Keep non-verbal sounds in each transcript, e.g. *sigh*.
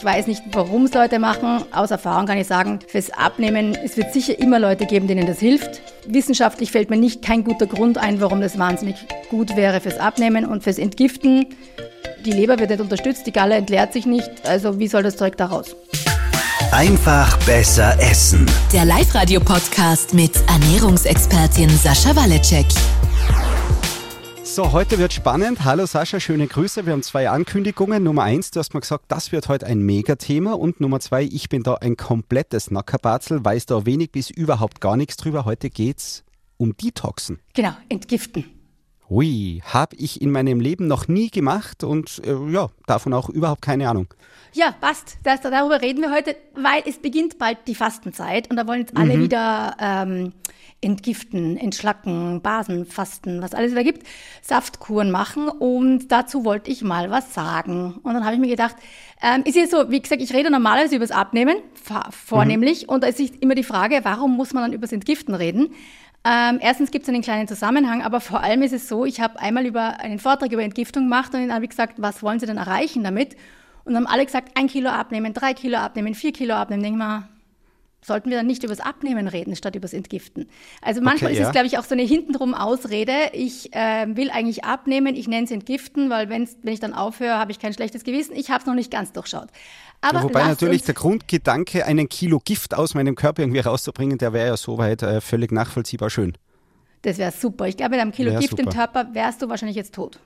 Ich weiß nicht, warum es Leute machen. Aus Erfahrung kann ich sagen, fürs Abnehmen, es wird sicher immer Leute geben, denen das hilft. Wissenschaftlich fällt mir nicht kein guter Grund ein, warum das wahnsinnig gut wäre fürs Abnehmen und fürs Entgiften. Die Leber wird nicht unterstützt, die Galle entleert sich nicht. Also wie soll das Zeug da raus? Einfach besser essen. Der Live-Radio-Podcast mit Ernährungsexpertin Sascha Waleczek. So, heute wird spannend. Hallo Sascha, schöne Grüße. Wir haben zwei Ankündigungen. Nummer eins, du hast mir gesagt, das wird heute ein Megathema. Und Nummer zwei, ich bin da ein komplettes Nackerbatzel, weiß da wenig bis überhaupt gar nichts drüber. Heute geht's um Detoxen. Genau, entgiften. Ui, habe ich in meinem Leben noch nie gemacht und äh, ja, davon auch überhaupt keine Ahnung. Ja, passt. Das, darüber reden wir heute, weil es beginnt bald die Fastenzeit und da wollen jetzt alle mhm. wieder ähm, entgiften, entschlacken, Basen, Fasten, was alles da gibt, Saftkuren machen und dazu wollte ich mal was sagen. Und dann habe ich mir gedacht, ähm, ist ja so, wie gesagt, ich rede normalerweise über das Abnehmen, vornehmlich, mhm. und da ist immer die Frage, warum muss man dann über das Entgiften reden? Ähm, erstens gibt es einen kleinen Zusammenhang, aber vor allem ist es so, ich habe einmal über einen Vortrag über Entgiftung gemacht und dann habe ich gesagt, was wollen Sie denn erreichen damit? Und dann haben alle gesagt, ein Kilo abnehmen, drei Kilo abnehmen, vier Kilo abnehmen. Denke mal, sollten wir dann nicht über das Abnehmen reden, statt über das Entgiften. Also manchmal okay, ist es, glaube ich, auch so eine hintenrum Ausrede. Ich äh, will eigentlich abnehmen, ich nenne es Entgiften, weil wenn ich dann aufhöre, habe ich kein schlechtes Gewissen. Ich habe es noch nicht ganz durchschaut. Aber Wobei natürlich der Grundgedanke, einen Kilo Gift aus meinem Körper irgendwie rauszubringen, der wäre ja soweit äh, völlig nachvollziehbar schön. Das wäre super. Ich glaube, mit einem Kilo wär Gift super. im Körper wärst du wahrscheinlich jetzt tot.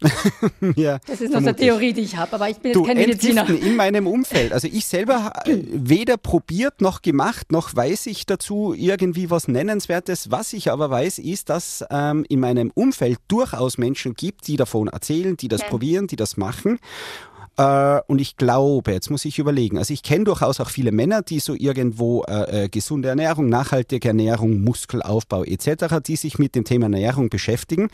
*laughs* ja, das ist nur eine Theorie, die ich habe, aber ich bin jetzt du, kein Mediziner. in meinem Umfeld. Also ich selber *laughs* weder probiert noch gemacht, noch weiß ich dazu irgendwie was Nennenswertes. Was ich aber weiß, ist, dass ähm, in meinem Umfeld durchaus Menschen gibt, die davon erzählen, die das ja. probieren, die das machen. Äh, und ich glaube, jetzt muss ich überlegen, also ich kenne durchaus auch viele Männer, die so irgendwo äh, äh, gesunde Ernährung, nachhaltige Ernährung, Muskelaufbau etc., die sich mit dem Thema Ernährung beschäftigen.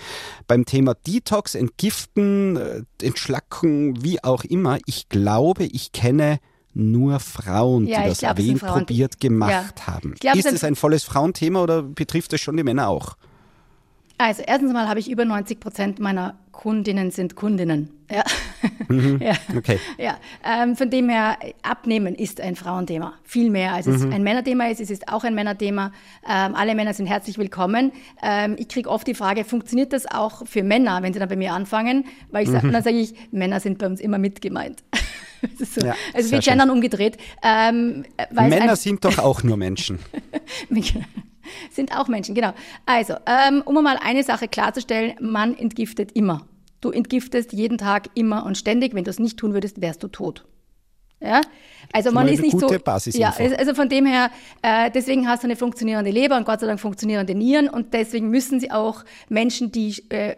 Beim Thema Detox, Entgiften, äh, Entschlacken, wie auch immer, ich glaube, ich kenne nur Frauen, ja, die das glaub, erwähnt, probiert, gemacht ja. haben. Glaub, ist es ein volles Frauenthema oder betrifft es schon die Männer auch? Also erstens mal habe ich über 90 Prozent meiner Kundinnen sind Kundinnen. Ja. Mhm. *laughs* ja. Okay. Ja. Ähm, von dem her, Abnehmen ist ein Frauenthema. Viel mehr als es mhm. ein Männerthema ist. Es ist auch ein Männerthema. Ähm, alle Männer sind herzlich willkommen. Ähm, ich kriege oft die Frage, funktioniert das auch für Männer, wenn sie dann bei mir anfangen? Weil ich mhm. sag, dann sage ich, Männer sind bei uns immer mitgemeint. *laughs* so. ja, also wir gendern umgedreht. Ähm, Männer sind doch auch nur Menschen. *laughs* *laughs* sind auch Menschen, genau. Also, ähm, um mal eine Sache klarzustellen, man entgiftet immer. Du entgiftest jeden Tag immer und ständig. Wenn du es nicht tun würdest, wärst du tot. Ja, also man ist nicht so. Ja, also von dem her, äh, deswegen hast du eine funktionierende Leber und Gott sei Dank funktionierende Nieren und deswegen müssen sie auch Menschen, die äh,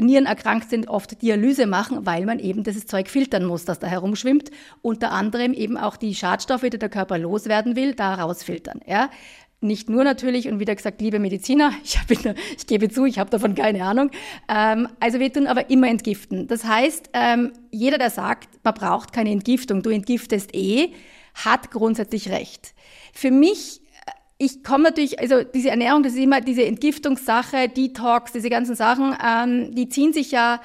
Nieren erkrankt sind, oft Dialyse machen, weil man eben dieses Zeug filtern muss, das da herumschwimmt. Unter anderem eben auch die Schadstoffe, die der Körper loswerden will, da rausfiltern. Ja? Nicht nur natürlich, und wieder gesagt, liebe Mediziner, *laughs* ich, hab, ich gebe zu, ich habe davon keine Ahnung. Ähm, also wir tun aber immer entgiften. Das heißt, ähm, jeder, der sagt, man braucht keine Entgiftung, du entgiftest eh, hat grundsätzlich recht. Für mich äh, ich komme natürlich, also diese Ernährung, das ist immer diese Entgiftungssache, Detox, diese ganzen Sachen, ähm, die ziehen sich ja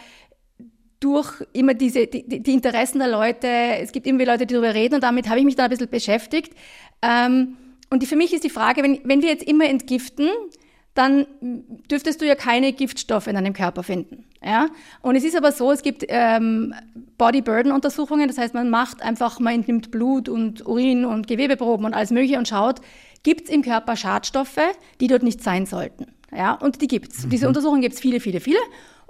durch immer diese, die, die, Interessen der Leute. Es gibt immer Leute, die darüber reden und damit habe ich mich dann ein bisschen beschäftigt. Ähm, und die, für mich ist die Frage, wenn, wenn wir jetzt immer entgiften, dann dürftest du ja keine Giftstoffe in deinem Körper finden. Ja? Und es ist aber so, es gibt ähm, Body-Burden-Untersuchungen, das heißt, man macht einfach, man entnimmt Blut und Urin und Gewebeproben und alles Mögliche und schaut, gibt es im Körper Schadstoffe, die dort nicht sein sollten. Ja? Und die gibt es. Mhm. Diese Untersuchungen gibt es viele, viele, viele.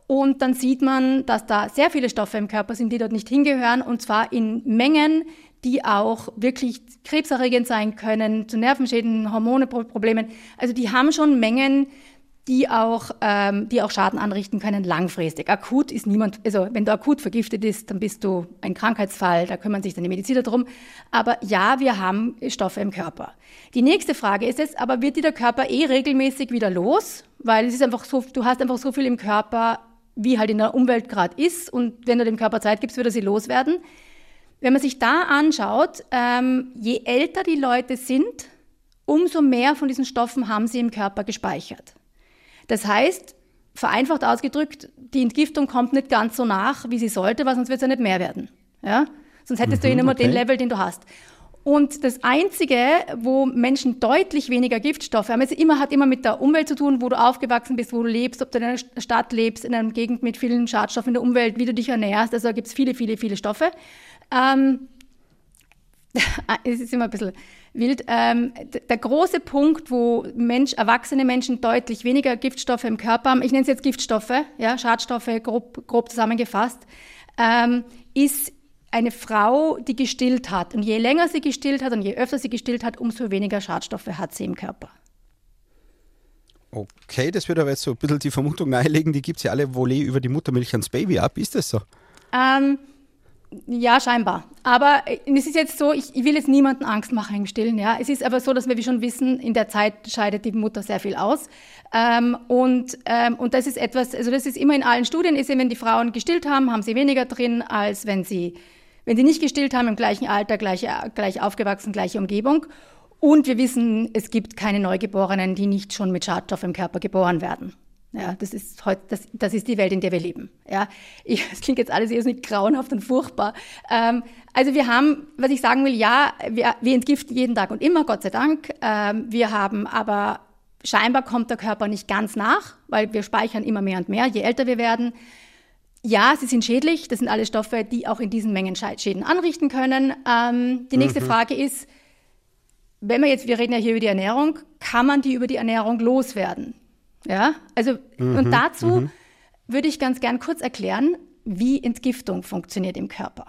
Und dann sieht man, dass da sehr viele Stoffe im Körper sind, die dort nicht hingehören, und zwar in Mengen, die auch wirklich krebserregend sein können, zu Nervenschäden, Hormoneproblemen. Also die haben schon Mengen, die auch, ähm, die auch Schaden anrichten können langfristig. Akut ist niemand, also wenn du akut vergiftet bist, dann bist du ein Krankheitsfall, da kümmern sich dann die Mediziner drum. Aber ja, wir haben Stoffe im Körper. Die nächste Frage ist jetzt, aber wird dir der Körper eh regelmäßig wieder los? Weil es ist einfach so, du hast einfach so viel im Körper, wie halt in der Umwelt gerade ist und wenn du dem Körper Zeit gibst, wird er sie loswerden. Wenn man sich da anschaut, ähm, je älter die Leute sind, umso mehr von diesen Stoffen haben sie im Körper gespeichert. Das heißt, vereinfacht ausgedrückt, die Entgiftung kommt nicht ganz so nach, wie sie sollte, weil sonst wird es ja nicht mehr werden. Ja? Sonst hättest du ihn immer okay. den Level, den du hast. Und das Einzige, wo Menschen deutlich weniger Giftstoffe haben, es immer, hat immer mit der Umwelt zu tun, wo du aufgewachsen bist, wo du lebst, ob du in einer Stadt lebst, in einer Gegend mit vielen Schadstoffen in der Umwelt, wie du dich ernährst. Also da gibt es viele, viele, viele Stoffe. Ähm, *laughs* es ist immer ein bisschen wild. Ähm, der große Punkt, wo Mensch, erwachsene Menschen deutlich weniger Giftstoffe im Körper haben, ich nenne es jetzt Giftstoffe, ja, Schadstoffe grob, grob zusammengefasst, ähm, ist eine Frau, die gestillt hat. Und je länger sie gestillt hat und je öfter sie gestillt hat, umso weniger Schadstoffe hat sie im Körper. Okay, das würde aber jetzt so ein bisschen die Vermutung nahelegen, die gibt es ja alle Volley über die Muttermilch ans Baby ab. Ist das so? Ähm, ja, scheinbar. Aber äh, es ist jetzt so, ich, ich will jetzt niemanden Angst machen im Stillen. Ja. Es ist aber so, dass wir wie schon wissen, in der Zeit scheidet die Mutter sehr viel aus. Ähm, und, ähm, und das ist etwas, also das ist immer in allen Studien, ist eben, wenn die Frauen gestillt haben, haben sie weniger drin, als wenn sie, wenn sie nicht gestillt haben, im gleichen Alter, gleich, gleich aufgewachsen, gleiche Umgebung. Und wir wissen, es gibt keine Neugeborenen, die nicht schon mit Schadstoff im Körper geboren werden. Ja, das ist heute, das, das ist die Welt, in der wir leben. Ja, ich, das klingt jetzt alles irrsinnig grauenhaft und furchtbar. Ähm, also wir haben, was ich sagen will, ja, wir, wir entgiften jeden Tag und immer, Gott sei Dank. Ähm, wir haben aber scheinbar kommt der Körper nicht ganz nach, weil wir speichern immer mehr und mehr, je älter wir werden. Ja, sie sind schädlich. Das sind alle Stoffe, die auch in diesen Mengen Schäden anrichten können. Ähm, die nächste Frage ist, wenn wir jetzt, wir reden ja hier über die Ernährung, kann man die über die Ernährung loswerden? Ja, also und dazu würde ich ganz gern kurz erklären, wie Entgiftung funktioniert im Körper.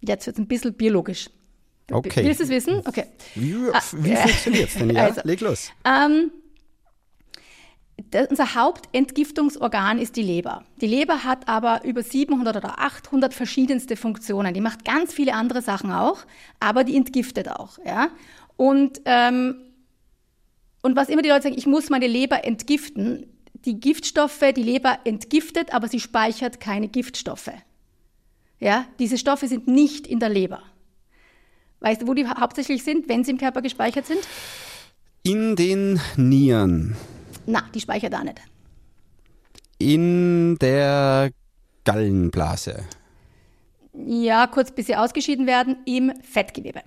Jetzt wird es ein bisschen biologisch. Okay. Willst du es wissen? Okay. Wie, Ah, wie äh, funktioniert es denn? Ja, also, leg los. Ähm, das, unser Hauptentgiftungsorgan ist die Leber. Die Leber hat aber über 700 oder 800 verschiedenste Funktionen. Die macht ganz viele andere Sachen auch, aber die entgiftet auch. Ja? Und, ähm, und was immer die Leute sagen, ich muss meine Leber entgiften, die Giftstoffe, die Leber entgiftet, aber sie speichert keine Giftstoffe. Ja? Diese Stoffe sind nicht in der Leber. Weißt du, wo die hauptsächlich sind, wenn sie im Körper gespeichert sind? In den Nieren, Na, die speichert da nicht. in der Gallenblase, Ja, kurz bis sie ausgeschieden werden, im Fettgewebe.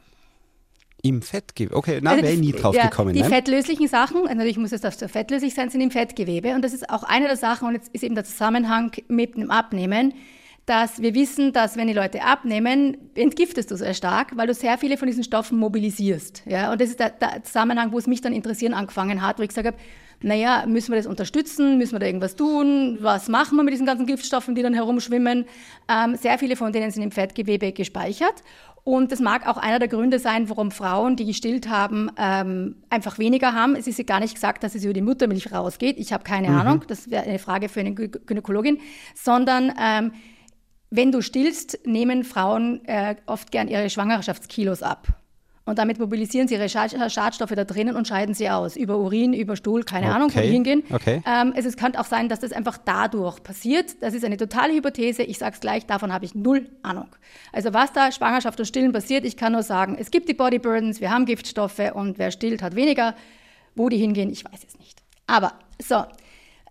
Im Fettgewebe. Okay, na, Also wäre nie drauf ja, gekommen. Die ne? fettlöslichen Sachen, also natürlich muss es das fettlöslich sein, sind im Fettgewebe. Und das ist auch eine der Sachen, und jetzt ist eben der Zusammenhang mit dem Abnehmen, dass wir wissen, dass wenn die Leute abnehmen, entgiftest du sehr stark, weil du sehr viele von diesen Stoffen mobilisierst. Ja? Und das ist der, der Zusammenhang, wo es mich dann interessieren angefangen hat, wo ich gesagt habe, naja, müssen wir das unterstützen, müssen wir da irgendwas tun, was machen wir mit diesen ganzen Giftstoffen, die dann herumschwimmen. Ähm, sehr viele von denen sind im Fettgewebe gespeichert. Und das mag auch einer der Gründe sein, warum Frauen, die gestillt haben, ähm, einfach weniger haben. Es ist ja gar nicht gesagt, dass es über die Muttermilch rausgeht. Ich habe keine Ahnung. Das wäre eine Frage für eine Gynäkologin. Sondern ähm, wenn du stillst, nehmen Frauen äh, oft gern ihre Schwangerschaftskilos ab. Und damit mobilisieren sie ihre Schad Schadstoffe da drinnen und scheiden sie aus. Über Urin, über Stuhl, keine Ahnung, wo Okay, die hingehen. okay. Ähm, es, es kann auch sein, dass das einfach dadurch passiert. Das ist eine totale Hypothese. Ich sage es gleich, davon habe ich null Ahnung. Also was da Schwangerschaft und Stillen passiert, ich kann nur sagen, es gibt die Body Burdens, wir haben Giftstoffe und wer stillt, hat weniger. Wo die hingehen, ich weiß es nicht. Aber so,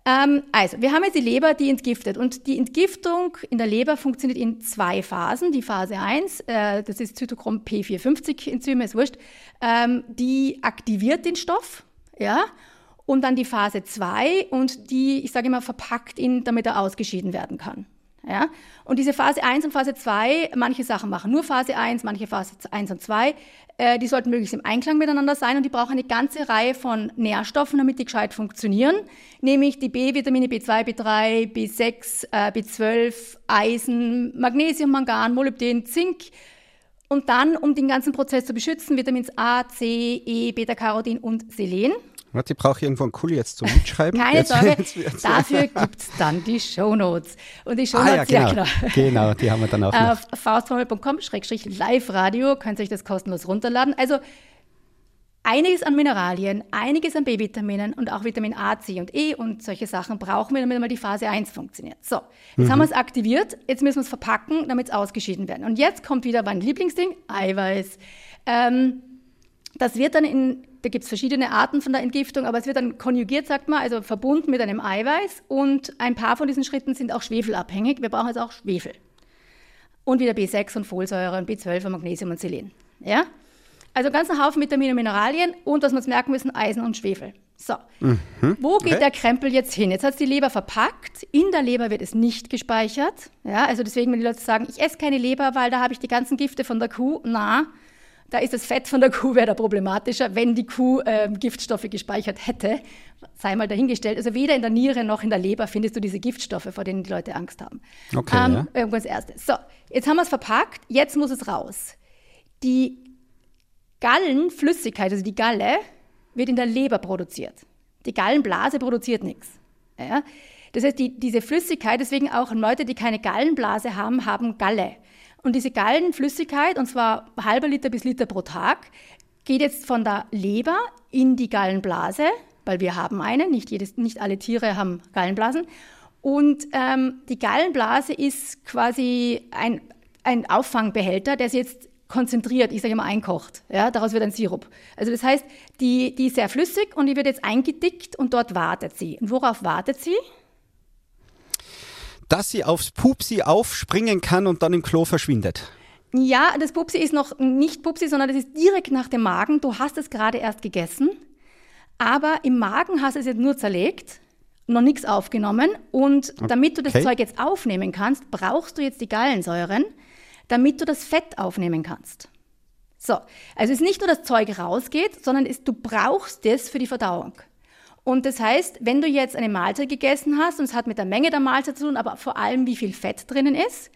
ähm, also, wir haben jetzt die Leber, die entgiftet. Und die Entgiftung in der Leber funktioniert in zwei Phasen. Die Phase 1, äh, das ist Zytochrom P450-Enzym, ist wurscht, ähm, die aktiviert den Stoff, ja. Und dann die Phase 2 und die, ich sage immer, verpackt ihn, damit er ausgeschieden werden kann. Ja? Und diese Phase 1 und Phase 2, manche Sachen machen nur Phase 1, manche Phase 1 und 2, äh, die sollten möglichst im Einklang miteinander sein und die brauchen eine ganze Reihe von Nährstoffen, damit die gescheit funktionieren, nämlich die B-Vitamine B2, B3, B6, äh, B12, Eisen, Magnesium, Mangan, Molybden, Zink und dann, um den ganzen Prozess zu beschützen, Vitamins A, C, E, Beta-Carotin und Selen. Warte, ich brauche irgendwo einen Kuli jetzt zum Mitschreiben. Keine jetzt, Sorge, jetzt wird's- dafür gibt's dann die Shownotes. Und die Ah ja, Shownotes, genau. genau, die haben wir dann auch auf faustformel.com-live-radio könnt ihr euch das kostenlos runterladen. Also einiges an Mineralien, einiges an B-Vitaminen und auch Vitamin A, C und E und solche Sachen brauchen wir, damit mal die Phase 1 funktioniert. So, jetzt haben wir es aktiviert, jetzt müssen wir es verpacken, damit es ausgeschieden werden. Und jetzt kommt wieder mein Lieblingsding, Eiweiß. Ähm, das wird dann in, da gibt es verschiedene Arten von der Entgiftung, aber es wird dann konjugiert, sagt man, also verbunden mit einem Eiweiß und ein paar von diesen Schritten sind auch schwefelabhängig. Wir brauchen jetzt auch Schwefel. und wieder B6 und Folsäure und B12 und Magnesium und Selen. Ja? Also ganzen Haufen Vitamine und Mineralien und was wir uns merken müssen, Eisen und Schwefel. So, Mhm. wo geht der Krempel jetzt hin? Jetzt hat die Leber verpackt. In der Leber wird es nicht gespeichert. Ja, also deswegen, wenn die Leute sagen, ich esse keine Leber, weil da habe ich die ganzen Gifte von der Kuh. Na, da ist das Fett von der Kuh wäre da problematischer, wenn die Kuh ähm, Giftstoffe gespeichert hätte. Sei mal dahingestellt. Also weder in der Niere noch in der Leber findest du diese Giftstoffe, vor denen die Leute Angst haben. Okay, ähm, ja. Irgendwo als erstes. So, jetzt haben wir es verpackt, jetzt muss es raus. Die Gallenflüssigkeit, also die Galle, wird in der Leber produziert. Die Gallenblase produziert nichts. Ja? Das heißt, die, diese Flüssigkeit, deswegen auch Leute, die keine Gallenblase haben, haben Galle. Und diese Gallenflüssigkeit, und zwar halber Liter bis Liter pro Tag, geht jetzt von der Leber in die Gallenblase, weil wir haben eine, nicht, jedes, nicht alle Tiere haben Gallenblasen. Und ähm, die Gallenblase ist quasi ein, ein Auffangbehälter, der jetzt konzentriert, ich sage immer einkocht. Ja, daraus wird ein Sirup. Also das heißt, die, die ist sehr flüssig und die wird jetzt eingedickt und dort wartet sie. Und worauf wartet sie? Dass sie aufs Pupsi aufspringen kann und dann im Klo verschwindet. Ja, das Pupsi ist noch nicht Pupsi, sondern das ist direkt nach dem Magen. Du hast es gerade erst gegessen, aber im Magen hast du es jetzt nur zerlegt, noch nichts aufgenommen. Und damit du das Okay. Zeug jetzt aufnehmen kannst, brauchst du jetzt die Gallensäuren, damit du das Fett aufnehmen kannst. So, also es ist nicht nur das Zeug rausgeht, sondern es, du brauchst es für die Verdauung. Und das heißt, wenn du jetzt eine Mahlzeit gegessen hast, und es hat mit der Menge der Mahlzeit zu tun, aber vor allem wie viel Fett drinnen ist,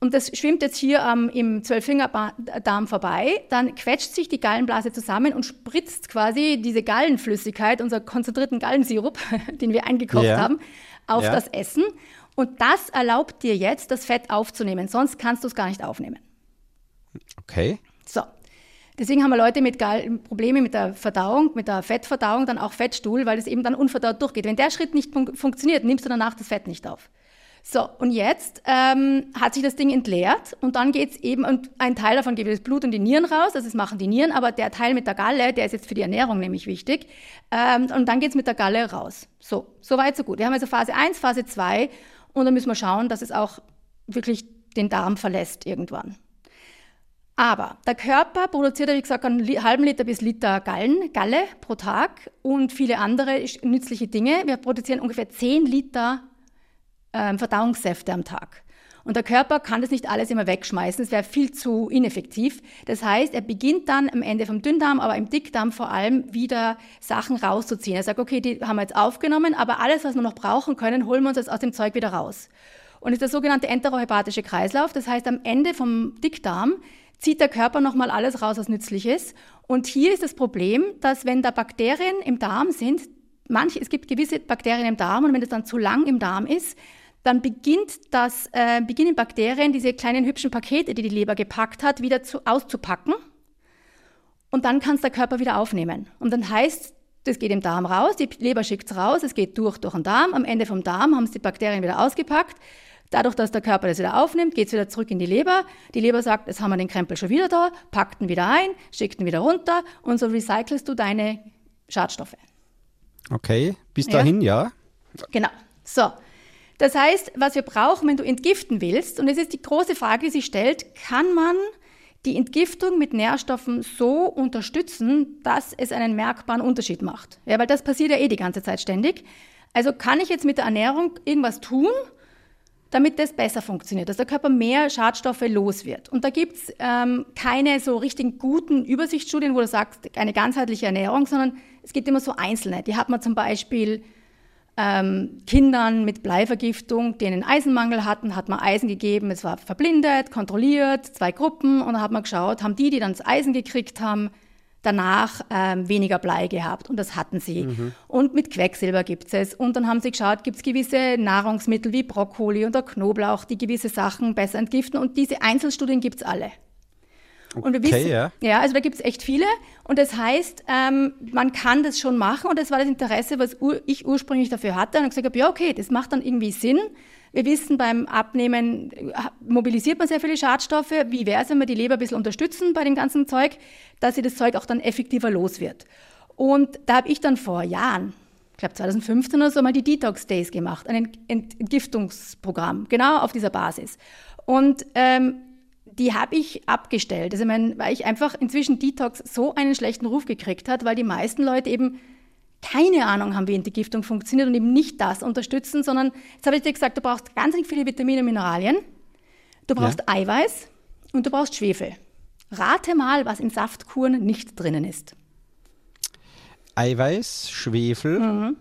und das schwimmt jetzt hier ähm, im Zwölffingerdarm vorbei, dann quetscht sich die Gallenblase zusammen und spritzt quasi diese Gallenflüssigkeit, unser konzentrierten Gallensirup, *laughs* den wir eingekocht Ja. haben, auf Ja. das Essen. Und das erlaubt dir jetzt, das Fett aufzunehmen. Sonst kannst du es gar nicht aufnehmen. Okay. So. Deswegen haben wir Leute mit Gal Probleme mit der Verdauung, mit der Fettverdauung, dann auch Fettstuhl, weil es eben dann unverdaut durchgeht. Wenn der Schritt nicht fun funktioniert, nimmst du danach das Fett nicht auf. So, und jetzt ähm, hat sich das Ding entleert und dann geht's eben, und ein Teil davon geht das Blut und die Nieren raus, also das machen die Nieren, aber der Teil mit der Galle, der ist jetzt für die Ernährung nämlich wichtig, ähm, und dann geht's mit der Galle raus. So, so weit, so gut. Wir haben also Phase 1, Phase 2 und dann müssen wir schauen, dass es auch wirklich den Darm verlässt irgendwann. Aber der Körper produziert, wie gesagt, einen halben Liter bis Liter Gallen, Galle pro Tag und viele andere nützliche Dinge. Wir produzieren ungefähr 10 Liter ähm, Verdauungssäfte am Tag. Und der Körper kann das nicht alles immer wegschmeißen, es wäre viel zu ineffektiv. Das heißt, er beginnt dann am Ende vom Dünndarm, aber im Dickdarm vor allem wieder Sachen rauszuziehen. Er sagt, okay, die haben wir jetzt aufgenommen, aber alles, was wir noch brauchen können, holen wir uns jetzt aus dem Zeug wieder raus. Und das ist der sogenannte enterohepatische Kreislauf. Das heißt, am Ende vom Dickdarm zieht der Körper nochmal alles raus, was nützlich ist. Und hier ist das Problem, dass wenn da Bakterien im Darm sind, manche, es gibt gewisse Bakterien im Darm und wenn das dann zu lang im Darm ist, dann beginnt das, äh, beginnen Bakterien, diese kleinen hübschen Pakete, die die Leber gepackt hat, wieder zu, auszupacken. Und dann kann es der Körper wieder aufnehmen. Und dann heißt, das geht im Darm raus, die Leber schickt es raus, es geht durch, durch den Darm. Am Ende vom Darm haben es die Bakterien wieder ausgepackt. Dadurch, dass der Körper das wieder aufnimmt, geht es wieder zurück in die Leber. Die Leber sagt, jetzt haben wir den Krempel schon wieder da, packt ihn wieder ein, schickt ihn wieder runter und so recycelst du deine Schadstoffe. Okay. Bis Ja. dahin, ja. Genau. So. Das heißt, was wir brauchen, wenn du entgiften willst, und das ist die große Frage, die sich stellt, kann man die Entgiftung mit Nährstoffen so unterstützen, dass es einen merkbaren Unterschied macht? Ja, weil das passiert ja eh die ganze Zeit ständig. Also kann ich jetzt mit der Ernährung irgendwas tun, damit das besser funktioniert, dass der Körper mehr Schadstoffe los wird. Und da gibt's ähm, keine so richtig guten Übersichtsstudien, wo du sagst, eine ganzheitliche Ernährung, sondern es gibt immer so einzelne. Die hat man zum Beispiel ähm, Kindern mit Bleivergiftung, die einen Eisenmangel hatten, hat man Eisen gegeben. Es war verblindet, kontrolliert, zwei Gruppen. Und dann hat man geschaut, haben die, die dann das Eisen gekriegt haben, danach ähm, weniger Blei gehabt. Und das hatten sie. Und mit Quecksilber gibt's es. Und dann haben sie geschaut, gibt's gewisse Nahrungsmittel wie Brokkoli oder Knoblauch, die gewisse Sachen besser entgiften. Und diese Einzelstudien gibt's alle. Und wir Okay, wissen, ja. ja, also da gibt es echt viele. Und das heißt, ähm, man kann das schon machen. Und das war das Interesse, was ur ich ursprünglich dafür hatte. Und ich gesagt habe, ja, okay, das macht dann irgendwie Sinn. Wir wissen, beim Abnehmen äh, mobilisiert man sehr viele Schadstoffe. Wie wäre es, wenn wir die Leber ein bisschen unterstützen bei dem ganzen Zeug, dass sie das Zeug auch dann effektiver los wird. Und da habe ich dann vor Jahren, ich glaube 2015 oder so, mal die Detox Days gemacht, ein Ent- Entgiftungsprogramm, genau auf dieser Basis. Und ähm, die habe ich abgestellt. Also, ich mein, weil ich einfach inzwischen Detox so einen schlechten Ruf gekriegt hat, weil die meisten Leute eben keine Ahnung haben, wie Entgiftung funktioniert und eben nicht das unterstützen, sondern jetzt habe ich dir gesagt, du brauchst ganz viele Vitamine und Mineralien, du brauchst ja. Eiweiß und du brauchst Schwefel. Rate mal, was in Saftkuren nicht drinnen ist. Eiweiß, Schwefel. Mhm.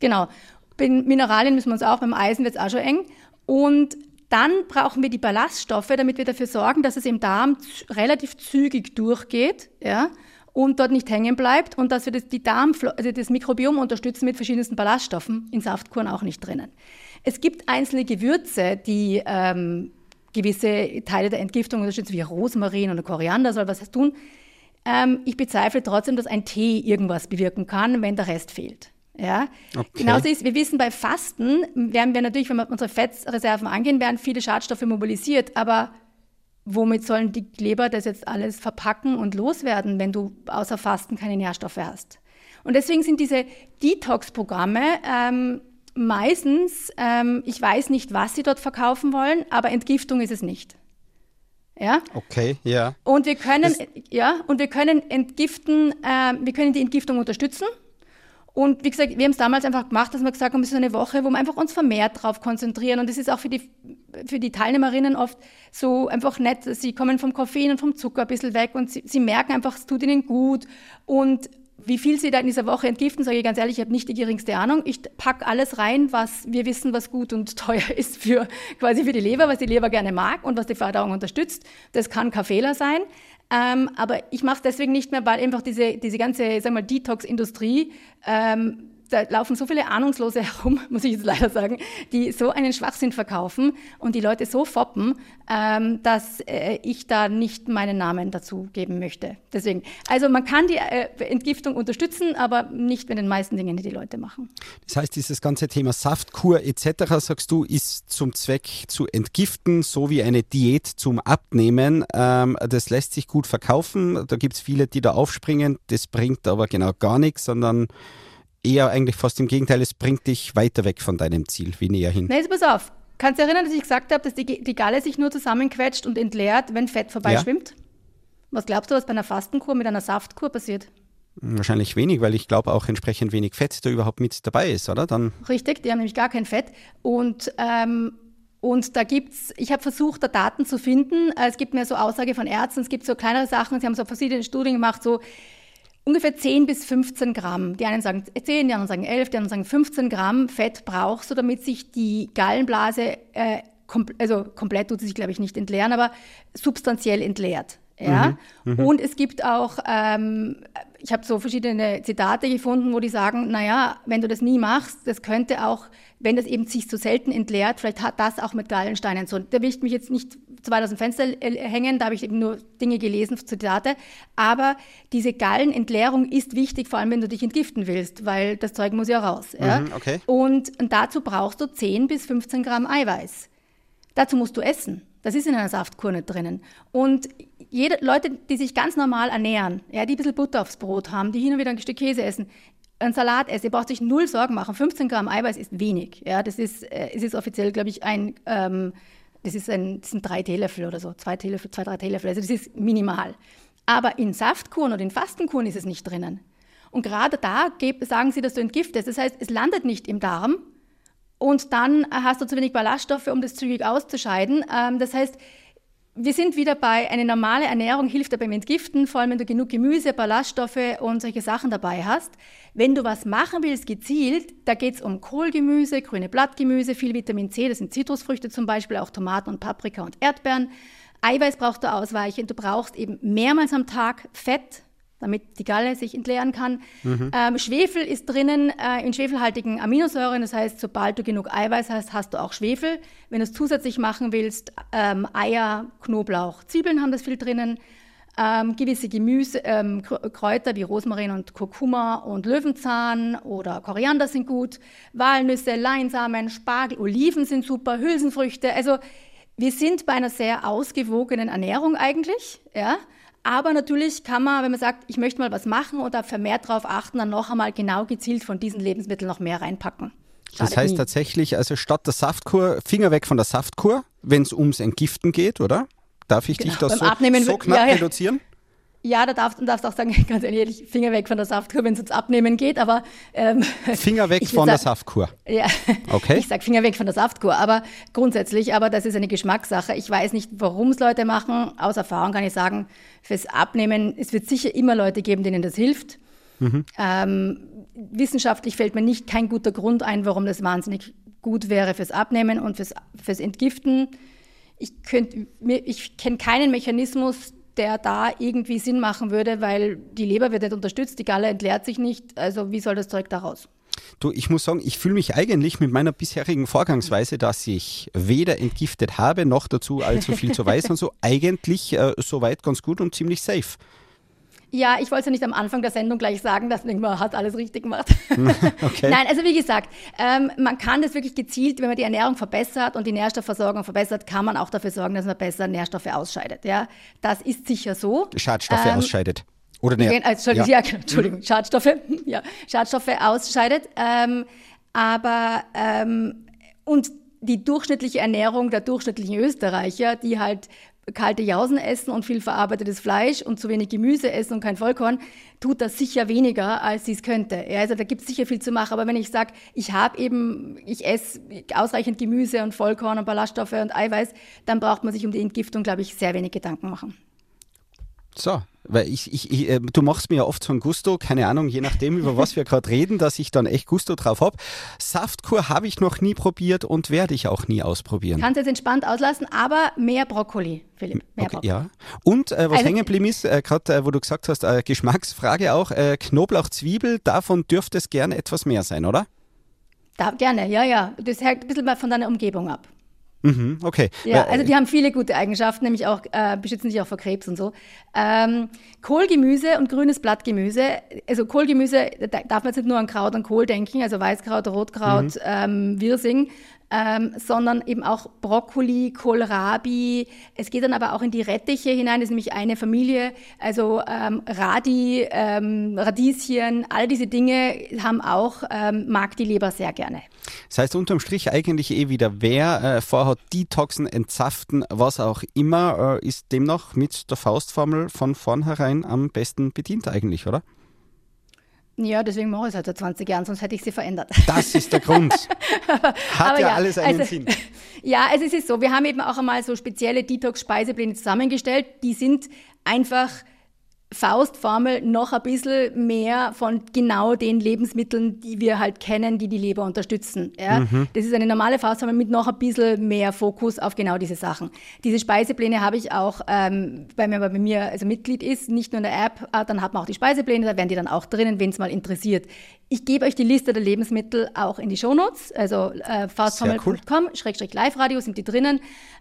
Genau. Bei Mineralien müssen wir uns auch, beim Eisen wird es auch schon eng. Und dann brauchen wir die Ballaststoffe, damit wir dafür sorgen, dass es im Darm relativ zügig durchgeht. Ja? und dort nicht hängen bleibt und dass wir das, die Darm, also das Mikrobiom unterstützen mit verschiedensten Ballaststoffen, in Saftkuren auch nicht drinnen. Es gibt einzelne Gewürze, die ähm, gewisse Teile der Entgiftung unterstützen, wie Rosmarin oder Koriander soll was tun. Ähm, ich bezweifle trotzdem, dass ein Tee irgendwas bewirken kann, wenn der Rest fehlt. Ja? Okay. Genauso ist, wir wissen, bei Fasten werden wir natürlich, wenn wir unsere Fettreserven angehen, werden viele Schadstoffe mobilisiert, aber womit sollen die Kleber das jetzt alles verpacken und loswerden, wenn du außer Fasten keine Nährstoffe hast? Und deswegen sind diese Detox-Programme ähm, meistens, ähm, ich weiß nicht, was sie dort verkaufen wollen, aber Entgiftung ist es nicht. Ja? Okay, ja. Und wir können, das ja, und wir können entgiften, äh, wir können die Entgiftung unterstützen. Und wie gesagt, wir haben es damals einfach gemacht, dass wir gesagt haben, es ist eine Woche, wo wir einfach uns vermehrt darauf konzentrieren. Und es ist auch für die, für die Teilnehmerinnen oft so einfach nett. Sie kommen vom Koffein und vom Zucker ein bisschen weg und sie, sie merken einfach, es tut ihnen gut. Und wie viel sie da in dieser Woche entgiften, sage ich ganz ehrlich, ich habe nicht die geringste Ahnung. Ich packe alles rein, was wir wissen, was gut und *laughs* teuer ist für quasi für die Leber, was die Leber gerne mag und was die Verdauung unterstützt. Das kann kein Fehler sein. Ähm, aber ich mache es deswegen nicht mehr, weil einfach diese, diese ganze, sag mal, Detox-Industrie ähm, da laufen so viele Ahnungslose *laughs* herum, muss ich jetzt leider sagen, die so einen Schwachsinn verkaufen und die Leute so foppen, ähm, dass äh, ich da nicht meinen Namen dazu geben möchte. Deswegen, also man kann die äh, Entgiftung unterstützen, aber nicht mit den meisten Dingen, die die Leute machen. Das heißt, dieses ganze Thema Saftkur etc., sagst du, ist zum Zweck zu entgiften, so wie eine Diät zum Abnehmen. Ähm, das lässt sich gut verkaufen. Da gibt es viele, die da aufspringen. Das bringt aber genau gar nichts, sondern eher eigentlich fast im Gegenteil, es bringt dich weiter weg von deinem Ziel, wie näher hin. Nein, pass auf. Kannst du erinnern, dass ich gesagt habe, dass die, die Galle sich nur zusammenquetscht und entleert, wenn Fett vorbeischwimmt? Ja. Was glaubst du, was bei einer Fastenkur mit einer Saftkur passiert? Wahrscheinlich wenig, weil ich glaube auch entsprechend wenig Fett da überhaupt mit dabei ist, oder? Dann Richtig, die haben nämlich gar kein Fett. Und, ähm, und da gibt es, ich habe versucht, da Daten zu finden. Es gibt mehr so Aussage von Ärzten, es gibt so kleinere Sachen, sie haben so verschiedene Studien gemacht, so ungefähr 10 bis 15 Gramm. Die einen sagen 10, die anderen sagen 11, die anderen sagen 15 Gramm Fett brauchst du, damit sich die Gallenblase, äh, kom also komplett tut sie sich, glaube ich, nicht entleeren, aber substanziell entleert. Ja? Mhm, mh. Und es gibt auch, ähm, ich habe so verschiedene Zitate gefunden, wo die sagen, naja, wenn du das nie machst, das könnte auch, wenn das eben sich so selten entleert, vielleicht hat das auch mit Gallensteinen so. Da will ich mich jetzt nicht zu weit aus dem Fenster hängen, da habe ich eben nur Dinge gelesen, Zitate. Aber diese Gallenentleerung ist wichtig, vor allem wenn du dich entgiften willst, weil das Zeug muss ja raus. Ja? Mhm, okay. und, und dazu brauchst du 10 bis 15 Gramm Eiweiß. Dazu musst du essen. Das ist in einer Saftkur nicht drinnen. Und jede, Leute, die sich ganz normal ernähren, ja, die ein bisschen Butter aufs Brot haben, die hin und wieder ein Stück Käse essen, einen Salat essen, ihr braucht sich null Sorgen machen. 15 Gramm Eiweiß ist wenig. Ja, das ist, äh, es ist offiziell, glaube ich, ein, ähm, das, ist ein, das sind drei Teelöffel oder so, zwei, Teelöffel, zwei, drei Teelöffel. Also das ist minimal. Aber in Saftkuren oder in Fastenkuren ist es nicht drinnen. Und gerade da sagen sie, dass du entgiftest. Das heißt, es landet nicht im Darm, und dann hast du zu wenig Ballaststoffe, um das zügig auszuscheiden. Ähm, das heißt, wir sind wieder bei, eine normale Ernährung hilft dir beim Entgiften, vor allem wenn du genug Gemüse, Ballaststoffe und solche Sachen dabei hast. Wenn du was machen willst, gezielt, da geht es um Kohlgemüse, grüne Blattgemüse, viel Vitamin C, das sind Zitrusfrüchte zum Beispiel, auch Tomaten und Paprika und Erdbeeren. Eiweiß brauchst du ausweichen, du brauchst eben mehrmals am Tag Fett, damit die Galle sich entleeren kann. Mhm. Ähm, Schwefel ist drinnen äh, in schwefelhaltigen Aminosäuren, das heißt, sobald du genug Eiweiß hast, hast du auch Schwefel. Wenn du es zusätzlich machen willst, ähm, Eier, Knoblauch, Zwiebeln haben das viel drinnen. Ähm, gewisse Gemüse, ähm, Kräuter wie Rosmarin und Kurkuma und Löwenzahn oder Koriander sind gut. Walnüsse, Leinsamen, Spargel, Oliven sind super, Hülsenfrüchte. Also wir sind bei einer sehr ausgewogenen Ernährung eigentlich, ja. Aber natürlich kann man, wenn man sagt, ich möchte mal was machen oder vermehrt darauf achten, dann noch einmal genau gezielt von diesen Lebensmitteln noch mehr reinpacken. Das Schadet heißt nie. tatsächlich, also statt der Saftkur, Finger weg von der Saftkur, wenn es ums Entgiften geht, oder? Darf ich dich Genau, das beim so, Abnehmen so knapp ja, ja. reduzieren? Ja, da darfst du darfst auch sagen, *laughs* ganz ehrlich, Finger weg von der Saftkur, wenn es ums Abnehmen geht, aber ähm, *laughs* Finger weg von der sagen- Saftkur. Ja, Okay. ich sag Finger weg von der Saftkur, aber grundsätzlich, aber das ist eine Geschmackssache. Ich weiß nicht, warum es Leute machen. Aus Erfahrung kann ich sagen, fürs Abnehmen, es wird sicher immer Leute geben, denen das hilft. Ähm, wissenschaftlich fällt mir nicht kein guter Grund ein, warum das wahnsinnig gut wäre fürs Abnehmen und fürs, fürs Entgiften. Ich, könnt, ich kenne keinen Mechanismus, der da irgendwie Sinn machen würde, weil die Leber wird nicht unterstützt, die Galle entleert sich nicht. Also wie soll das Zeug da raus? Du, ich muss sagen, ich fühle mich eigentlich mit meiner bisherigen Vorgangsweise, dass ich weder entgiftet habe, noch dazu allzu viel zu weiß *laughs* und so, eigentlich äh, soweit ganz gut und ziemlich safe. Ja, ich wollte es ja nicht am Anfang der Sendung gleich sagen, dass man hat alles richtig gemacht. Okay. *laughs* Nein, also wie gesagt, ähm, man kann das wirklich gezielt, wenn man die Ernährung verbessert und die Nährstoffversorgung verbessert, kann man auch dafür sorgen, dass man besser Nährstoffe ausscheidet. Ja, das ist sicher so. Schadstoffe Ähm, ausscheidet. Oder nicht? Gen- äh, Entschuldigung, ja. *laughs* Entschuldigung, Schadstoffe, *laughs* ja, Schadstoffe ausscheidet. Ähm, aber ähm, und die durchschnittliche Ernährung der durchschnittlichen Österreicher, die halt kalte Jausen essen und viel verarbeitetes Fleisch und zu wenig Gemüse essen und kein Vollkorn, tut das sicher weniger, als sie es könnte. Ja, also da gibt es sicher viel zu machen. Aber wenn ich sage, ich habe eben, ich esse ausreichend Gemüse und Vollkorn und Ballaststoffe und Eiweiß, dann braucht man sich um die Entgiftung, glaube ich, sehr wenig Gedanken machen. So, weil ich, ich, ich äh, du machst mir ja oft so ein Gusto, keine Ahnung, je nachdem, über was wir gerade reden, dass ich dann echt Gusto drauf hab. Saftkur habe ich noch nie probiert und werde ich auch nie ausprobieren. Kannst jetzt entspannt auslassen, aber mehr Brokkoli, Philipp. Mehr Okay, Brokkoli. ja. Und äh, was Also- hängen geblieben ist, äh, gerade äh, wo du gesagt hast, äh, Geschmacksfrage auch, äh, Knoblauch, Zwiebel, davon dürfte es gerne etwas mehr sein, oder? Da, gerne, ja, ja. Das hängt ein bisschen mal von deiner Umgebung ab. Mhm, okay. Ja, Weil, also die haben viele gute Eigenschaften, nämlich auch äh, beschützen sich auch vor Krebs und so. Ähm, Kohlgemüse und grünes Blattgemüse, also Kohlgemüse, da darf man jetzt nicht nur an Kraut und Kohl denken, also Weißkraut, Rotkraut, ähm, Wirsing, ähm, sondern eben auch Brokkoli, Kohlrabi. Es geht dann aber auch in die Rettiche hinein, das ist nämlich eine Familie, also ähm, Radi, ähm, Radieschen, all diese Dinge haben auch, ähm, mag die Leber sehr gerne. Das heißt unterm Strich eigentlich eh wieder, wer äh, vorhat, detoxen, entsaften, was auch immer, äh, ist demnach mit der Faustformel von vornherein am besten bedient eigentlich, oder? Ja, deswegen mache ich es halt seit 20 Jahren, sonst hätte ich sie verändert. Das ist der Grund. *laughs* Hat ja, ja, alles einen also- Sinn. *laughs* Ja, also es ist so, wir haben eben auch einmal so spezielle Detox-Speisepläne zusammengestellt. Die sind einfach Faustformel noch ein bisschen mehr von genau den Lebensmitteln, die wir halt kennen, die die Leber unterstützen. Ja? Mhm. Das ist eine normale Faustformel mit noch ein bisschen mehr Fokus auf genau diese Sachen. Diese Speisepläne habe ich auch, ähm, weil man bei mir also Mitglied ist, nicht nur in der App, äh, dann hat man auch die Speisepläne, da wären die dann auch drinnen, wenn es mal interessiert. Ich gebe euch die Liste der Lebensmittel auch in die Shownotes, also äh, faustformel.com, Schrägstrich Live-Radio sind die drinnen.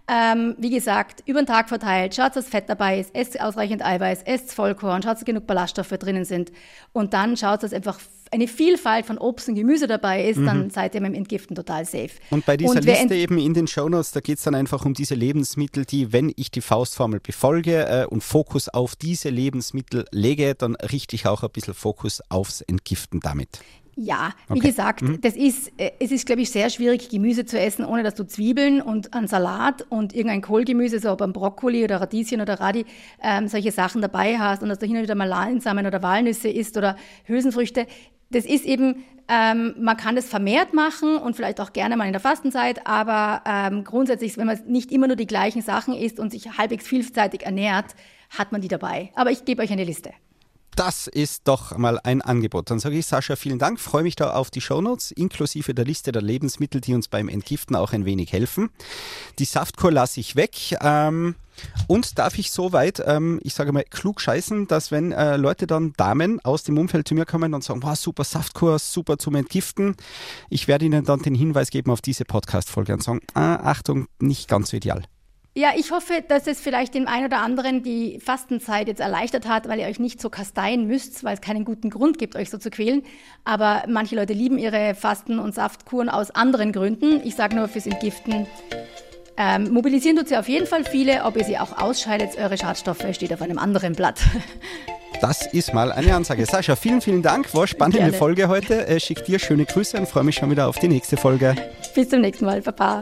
Ähm, wie gesagt, über den Tag verteilt, schaut, dass Fett dabei ist, esst ausreichend Eiweiß, esst Vollkorn, schaut, dass genug Ballaststoffe drinnen sind und dann schaut, dass einfach eine Vielfalt von Obst und Gemüse dabei ist, dann seid ihr mit dem Entgiften total safe. Mhm. Und bei dieser Und Liste eben in den Shownotes, da geht es dann einfach um diese Lebensmittel, die, wenn ich die Faustformel befolge äh, und Fokus auf diese Lebensmittel lege, dann richte ich auch ein bisschen Fokus aufs Entgiften damit. Ja, wie Okay. gesagt, das ist, äh, es ist, glaube ich, sehr schwierig, Gemüse zu essen, ohne dass du Zwiebeln und einen Salat und irgendein Kohlgemüse, so ob ein Brokkoli oder Radieschen oder Radi, ähm, solche Sachen dabei hast und dass du hin und wieder mal Leinsamen oder Walnüsse isst oder Hülsenfrüchte. Das ist eben, ähm, man kann das vermehrt machen und vielleicht auch gerne mal in der Fastenzeit, aber ähm, grundsätzlich, wenn man nicht immer nur die gleichen Sachen isst und sich halbwegs vielseitig ernährt, hat man die dabei. Aber ich gebe euch eine Liste. Das ist doch mal ein Angebot. Dann sage ich Sascha, vielen Dank, freue mich da auf die Shownotes, inklusive der Liste der Lebensmittel, die uns beim Entgiften auch ein wenig helfen. Die Saftkur lasse ich weg. Ähm, und darf ich soweit, ähm, ich sage mal, klug scheißen, dass wenn äh, Leute dann, Damen aus dem Umfeld zu mir kommen und sagen, wow, super Saftkur, super zum Entgiften, ich werde ihnen dann den Hinweis geben auf diese Podcast-Folge und sagen, ah, Achtung, nicht ganz so ideal. Ja, ich hoffe, dass es vielleicht dem einen oder anderen die Fastenzeit jetzt erleichtert hat, weil ihr euch nicht so kasteien müsst, weil es keinen guten Grund gibt, euch so zu quälen. Aber manche Leute lieben ihre Fasten- und Saftkuren aus anderen Gründen. Ich sage nur fürs Entgiften. Ähm, mobilisieren tut sie auf jeden Fall viele. Ob ihr sie auch ausscheidet, eure Schadstoffe, steht auf einem anderen Blatt. *laughs* Das ist mal eine Ansage. Sascha, vielen, vielen Dank. War spannende Gerne. Folge heute. Äh, schickt dir schöne Grüße und freue mich schon wieder auf die nächste Folge. Bis zum nächsten Mal. Baba.